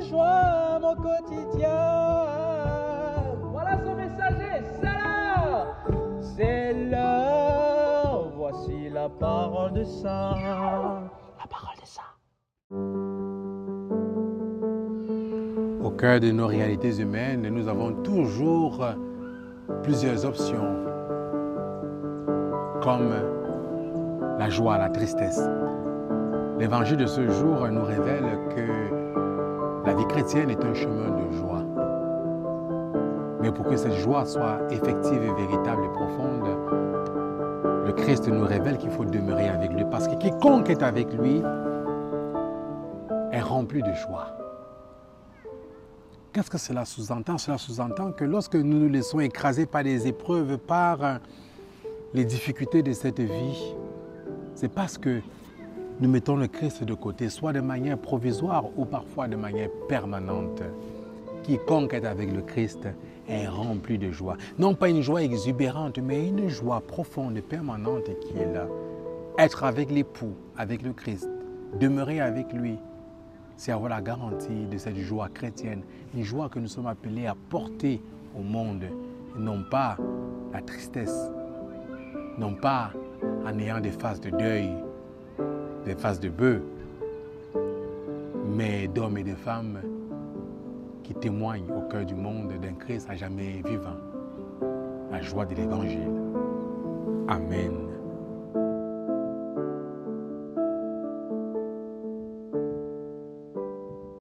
joie mon quotidien. Voilà son messager, c'est l'heure. C'est l'heure, voici la parole de ça. La parole de ça. Au cœur de nos réalités humaines, nous avons toujours plusieurs options, comme la joie, la tristesse. L'évangile de ce jour nous révèle que la vie chrétienne est un chemin de joie. Mais pour que cette joie soit effective et véritable et profonde, le Christ nous révèle qu'il faut demeurer avec lui. Parce que quiconque est avec lui est rempli de joie. Qu'est-ce que cela sous-entend? Cela sous-entend que lorsque nous nous laissons écraser par les épreuves, par les difficultés de cette vie, c'est parce que nous mettons le Christ de côté, soit de manière provisoire ou parfois de manière permanente. Quiconque est avec le Christ est rempli de joie. Non pas une joie exubérante, mais une joie profonde et permanente qui est là. Être avec l'époux, avec le Christ, demeurer avec lui, c'est avoir la garantie de cette joie chrétienne, une joie que nous sommes appelés à porter au monde, non pas la tristesse, non pas en ayant des phases de deuil, des phases de bœuf, mais d'hommes et de femmes qui témoignent au cœur du monde d'un Christ à jamais vivant, la joie de l'Évangile. Amen.